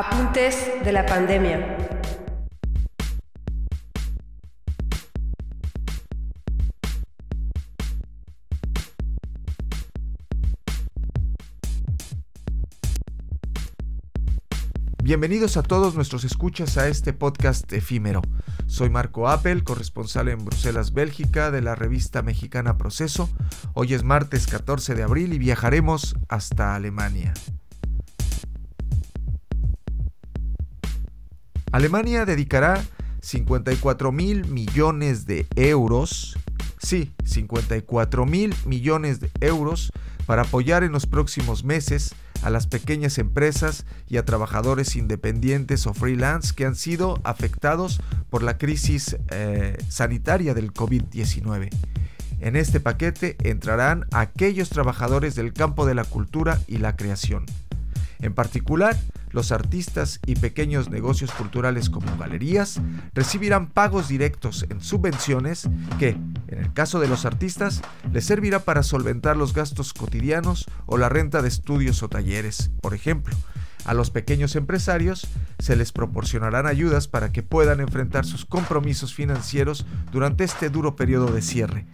Apuntes de la pandemia. Bienvenidos a todos nuestros escuchas a este podcast efímero. Soy Marco Appel, corresponsal en Bruselas, Bélgica, de la revista mexicana Proceso. Hoy es martes 14 de abril y viajaremos hasta Alemania. Alemania dedicará 54 mil millones de euros, sí, 54 mil millones de euros para apoyar en los próximos meses a las pequeñas empresas y a trabajadores independientes o freelance que han sido afectados por la crisis eh, sanitaria del COVID-19. En este paquete entrarán aquellos trabajadores del campo de la cultura y la creación. En particular, los artistas y pequeños negocios culturales como galerías recibirán pagos directos en subvenciones que, en el caso de los artistas, les servirá para solventar los gastos cotidianos o la renta de estudios o talleres, por ejemplo. A los pequeños empresarios se les proporcionarán ayudas para que puedan enfrentar sus compromisos financieros durante este duro periodo de cierre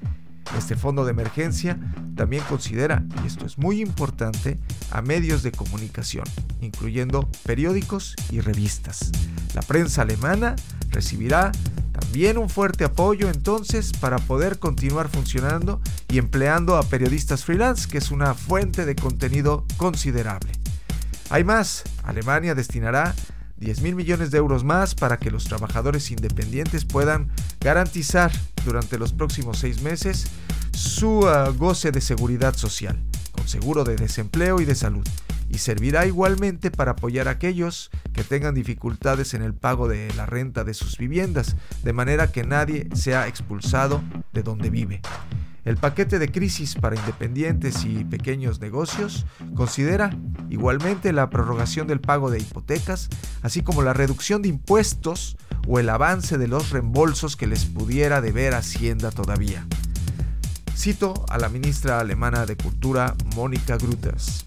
este fondo de emergencia también considera, y esto es muy importante, a medios de comunicación, incluyendo periódicos y revistas. La prensa alemana recibirá también un fuerte apoyo entonces para poder continuar funcionando y empleando a periodistas freelance, que es una fuente de contenido considerable. Hay más, Alemania destinará 10 mil millones de euros más para que los trabajadores independientes puedan garantizar durante los próximos seis meses su ah, goce de seguridad social, con seguro de desempleo y de salud, y servirá igualmente para apoyar a aquellos que tengan dificultades en el pago de la renta de sus viviendas, de manera que nadie sea expulsado de donde vive. El paquete de crisis para independientes y pequeños negocios considera igualmente la prorrogación del pago de hipotecas, así como la reducción de impuestos o el avance de los reembolsos que les pudiera deber Hacienda todavía. Cito a la ministra alemana de Cultura, Mónica Grütters.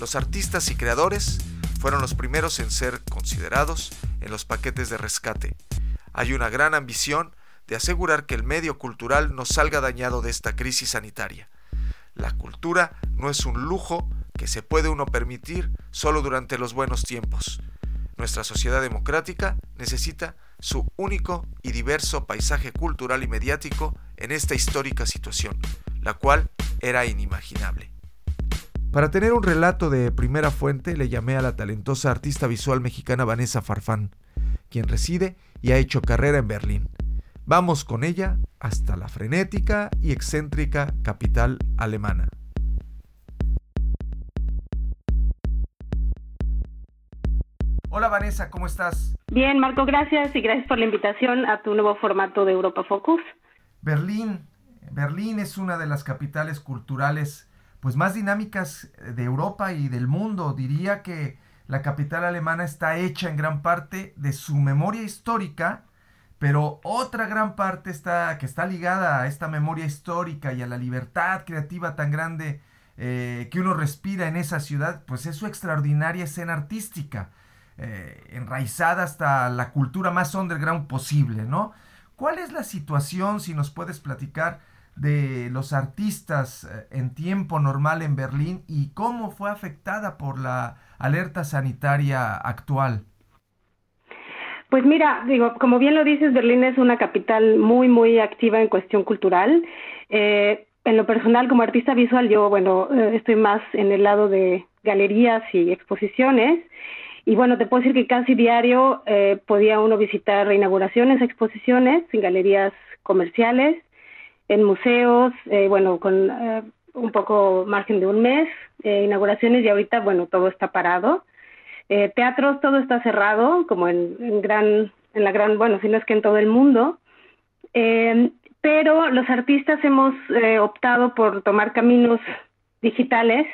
Los artistas y creadores fueron los primeros en ser considerados en los paquetes de rescate. Hay una gran ambición de asegurar que el medio cultural no salga dañado de esta crisis sanitaria. La cultura no es un lujo que se puede uno permitir solo durante los buenos tiempos. Nuestra sociedad democrática necesita su único y diverso paisaje cultural y mediático en esta histórica situación, la cual era inimaginable. Para tener un relato de primera fuente le llamé a la talentosa artista visual mexicana Vanessa Farfán, quien reside y ha hecho carrera en Berlín. Vamos con ella hasta la frenética y excéntrica capital alemana. Hola Vanessa, ¿cómo estás? Bien, Marco, gracias y gracias por la invitación a tu nuevo formato de Europa Focus. Berlín, Berlín es una de las capitales culturales pues más dinámicas de Europa y del mundo. Diría que la capital alemana está hecha en gran parte de su memoria histórica pero otra gran parte está, que está ligada a esta memoria histórica y a la libertad creativa tan grande eh, que uno respira en esa ciudad, pues es su extraordinaria escena artística, eh, enraizada hasta la cultura más underground posible, ¿no? ¿Cuál es la situación, si nos puedes platicar, de los artistas eh, en tiempo normal en Berlín y cómo fue afectada por la alerta sanitaria actual? Pues mira, digo, como bien lo dices, Berlín es una capital muy, muy activa en cuestión cultural. Eh, en lo personal, como artista visual, yo, bueno, eh, estoy más en el lado de galerías y exposiciones. Y bueno, te puedo decir que casi diario eh, podía uno visitar inauguraciones, exposiciones en galerías comerciales, en museos, bueno, con un poco margen de un mes, inauguraciones y ahorita, bueno, todo está parado. Eh, teatros todo está cerrado, como en, gran, en la gran, bueno, si no es que en todo el mundo. Eh, pero los artistas hemos eh, optado por tomar caminos digitales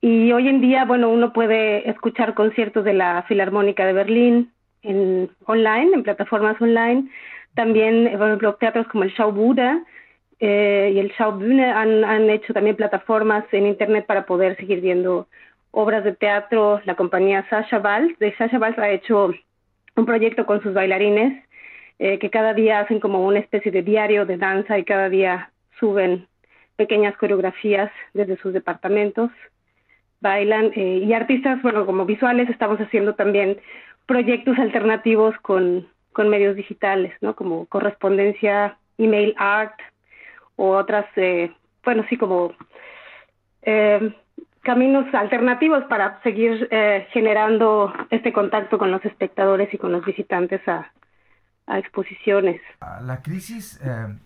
y hoy en día, bueno, uno puede escuchar conciertos de la Filarmónica de Berlín en online, en plataformas online. También, por ejemplo, teatros como el Schaubude y el Schaubühne han, han hecho también plataformas en internet para poder seguir viendo obras de teatro la compañía Sasha Valls. De Sasha Valls ha hecho un proyecto con sus bailarines eh, que cada día hacen como una especie de diario de danza y cada día suben pequeñas coreografías desde sus departamentos, bailan eh, y artistas, bueno, como visuales estamos haciendo también proyectos alternativos con, con medios digitales, ¿no? Como correspondencia, email art o otras, eh, bueno, sí, como eh, caminos alternativos para seguir eh, generando este contacto con los espectadores y con los visitantes a, a exposiciones. La crisis eh,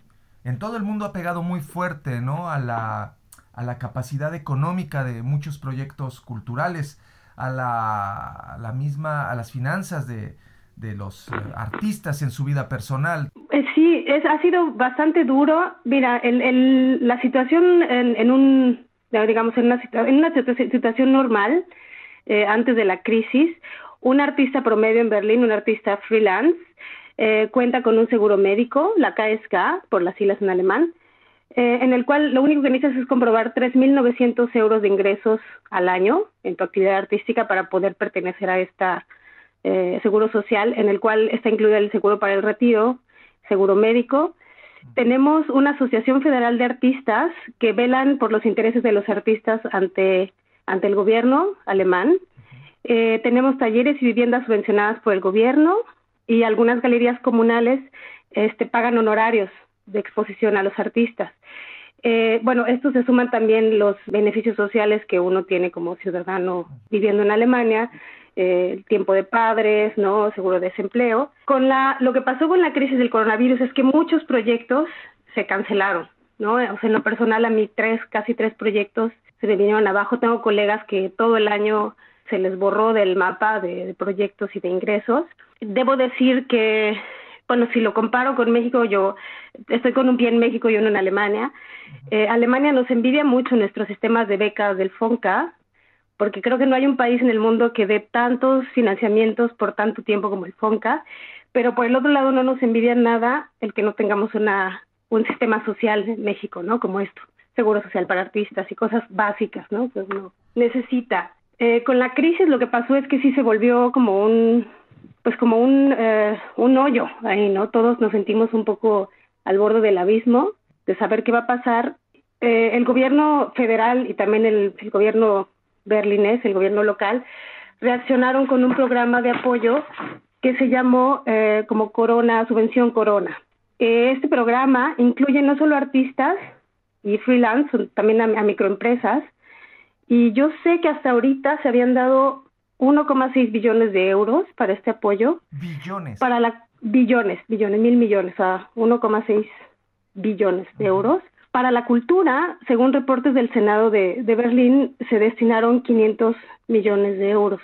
en todo el mundo ha pegado muy fuerte, ¿no? A la, a la capacidad económica de muchos proyectos culturales, a la, a la misma, a las finanzas de, de los eh, artistas en su vida personal. Sí, es, ha sido bastante duro. Mira, el, el, la situación en, en un digamos, en una, en una situación normal, eh, antes de la crisis, un artista promedio en Berlín, un artista freelance, eh, cuenta con un seguro médico, la KSK, por las siglas en alemán, eh, en el cual lo único que necesitas es comprobar 3.900 euros de ingresos al año en tu actividad artística para poder pertenecer a esta eh, seguro social, en el cual está incluido el seguro para el retiro, seguro médico, tenemos una asociación federal de artistas que velan por los intereses de los artistas ante, ante el gobierno alemán. Eh, tenemos talleres y viviendas subvencionadas por el gobierno y algunas galerías comunales este, pagan honorarios de exposición a los artistas. Eh, bueno, esto se suman también los beneficios sociales que uno tiene como ciudadano viviendo en Alemania, eh, el tiempo de padres, no seguro de desempleo. Con la lo que pasó con la crisis del coronavirus es que muchos proyectos se cancelaron, ¿no? O sea, en lo personal a mí tres, casi tres proyectos se me vinieron abajo. Tengo colegas que todo el año se les borró del mapa de, de proyectos y de ingresos. Debo decir que bueno, si lo comparo con México, yo estoy con un pie en México y uno en Alemania. Eh, Alemania nos envidia mucho nuestros sistemas de becas del FONCA, porque creo que no hay un país en el mundo que dé tantos financiamientos por tanto tiempo como el FONCA, pero por el otro lado no nos envidia nada el que no tengamos una un sistema social en México, ¿no? Como esto, seguro social para artistas y cosas básicas, ¿no? Pues no necesita. Eh, con la crisis lo que pasó es que sí se volvió como un pues como un, eh, un hoyo ahí, ¿no? Todos nos sentimos un poco al borde del abismo de saber qué va a pasar. Eh, el gobierno federal y también el, el, gobierno berlinés, el gobierno local, reaccionaron con un programa de apoyo que se llamó eh, como Corona, Subvención Corona. este programa incluye no solo artistas y freelance, también a, a microempresas, y yo sé que hasta ahorita se habían dado 1,6 billones de euros para este apoyo. Billones. Para la billones, billones, mil millones, a 1,6 billones de euros. Para la cultura, según reportes del Senado de, de Berlín, se destinaron 500 millones de euros.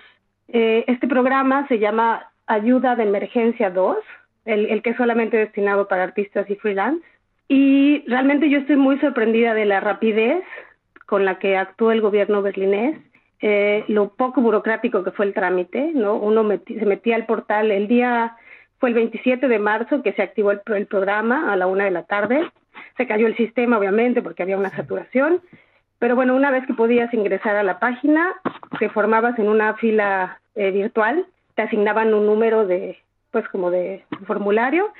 Eh, este programa se llama Ayuda de Emergencia 2, el, que es solamente destinado para artistas y freelance. Y realmente yo estoy muy sorprendida de la rapidez con la que actuó el gobierno berlinés eh, lo poco burocrático que fue el trámite, ¿no? Uno se metía al portal el día, fue el 27 de marzo que se activó el, el, programa a la una de la tarde. Se cayó el sistema, obviamente, porque había una saturación. Pero bueno, una vez que podías ingresar a la página, te formabas en una fila eh, virtual, te asignaban un número de, pues como de formulario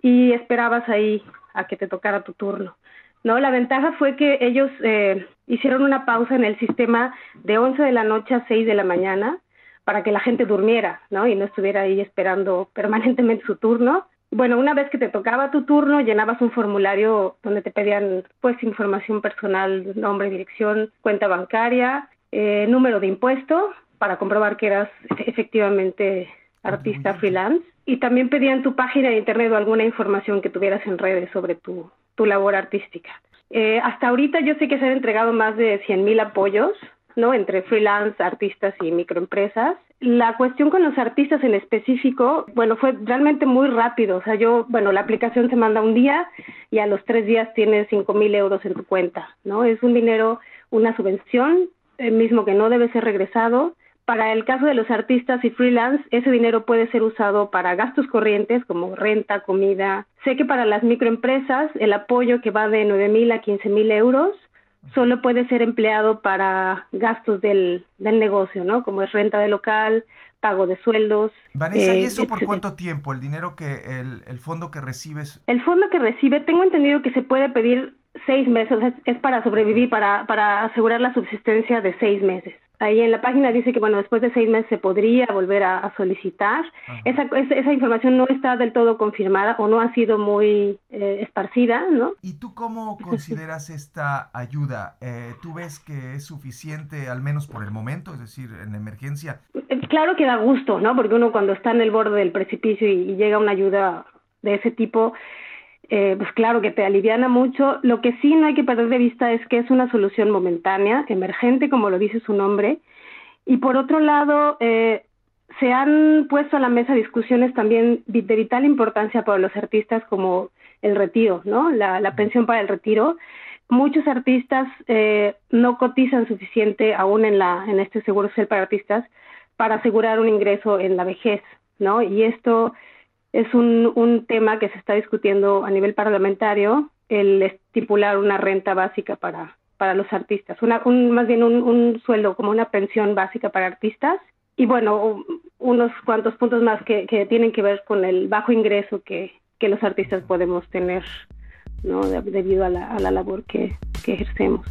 y esperabas ahí a que te tocara tu turno. ¿no? La ventaja fue que ellos eh, hicieron una pausa en el sistema de 11 de la noche a 6 de la mañana para que la gente durmiera, ¿no? Y no estuviera ahí esperando permanentemente su turno. Bueno, una vez que te tocaba tu turno, llenabas un formulario donde te pedían, pues, información personal, nombre, dirección, cuenta bancaria, eh, número de impuesto, para comprobar que eras efectivamente artista freelance. Y también pedían tu página de internet o alguna información que tuvieras en redes sobre tu, tu labor artística. Eh, hasta ahorita yo sé que se han entregado más de 100.000 apoyos, ¿no? Entre freelance, artistas y microempresas. La cuestión con los artistas en específico, bueno, fue realmente muy rápido. O sea, yo, bueno, la aplicación se manda un día y a los tres días tienes 5.000 euros en tu cuenta, ¿no? Es un dinero, una subvención, el mismo que no debe ser regresado para el caso de los artistas y freelance, ese dinero puede ser usado para gastos corrientes como renta, comida. Sé que para las microempresas el apoyo que va de 9 mil a 15 mil euros solo puede ser empleado para gastos del, del negocio, ¿no? Como es renta de local, pago de sueldos. Vanessa, ¿y eh, eso por cuánto tiempo? ¿El dinero que, el, el fondo que recibes? El fondo que recibe, tengo entendido que se puede pedir seis meses, es, es para sobrevivir, para, para asegurar la subsistencia de seis meses. Ahí en la página dice que, bueno, después de seis meses se podría volver a, solicitar. Esa, esa, información no está del todo confirmada o no ha sido muy eh, esparcida, ¿no? ¿Y tú cómo consideras esta ayuda? Eh, ¿Tú ves que es suficiente, al menos por el momento, es decir, en emergencia? Eh, claro que da gusto, ¿no? Porque uno cuando está en el borde del precipicio y llega una ayuda de ese tipo, eh, pues claro que te aliviana mucho. Lo que sí no hay que perder de vista es que es una solución momentánea, emergente, como lo dice su nombre. Y por otro lado, eh, se han puesto a la mesa discusiones también de vital importancia para los artistas como el retiro, ¿no? La, pensión para el retiro. Muchos artistas eh, no cotizan suficiente aún en, la, en este seguro social para artistas para asegurar un ingreso en la vejez, ¿no? Y esto es un, un tema que se está discutiendo a nivel parlamentario, el estipular una renta básica para, para los artistas, una, un, más bien un, sueldo como una pensión básica para artistas y bueno, unos cuantos puntos más que, que tienen que ver con el bajo ingreso que, que los artistas podemos tener ¿no? debido a la, a la labor que, que ejercemos.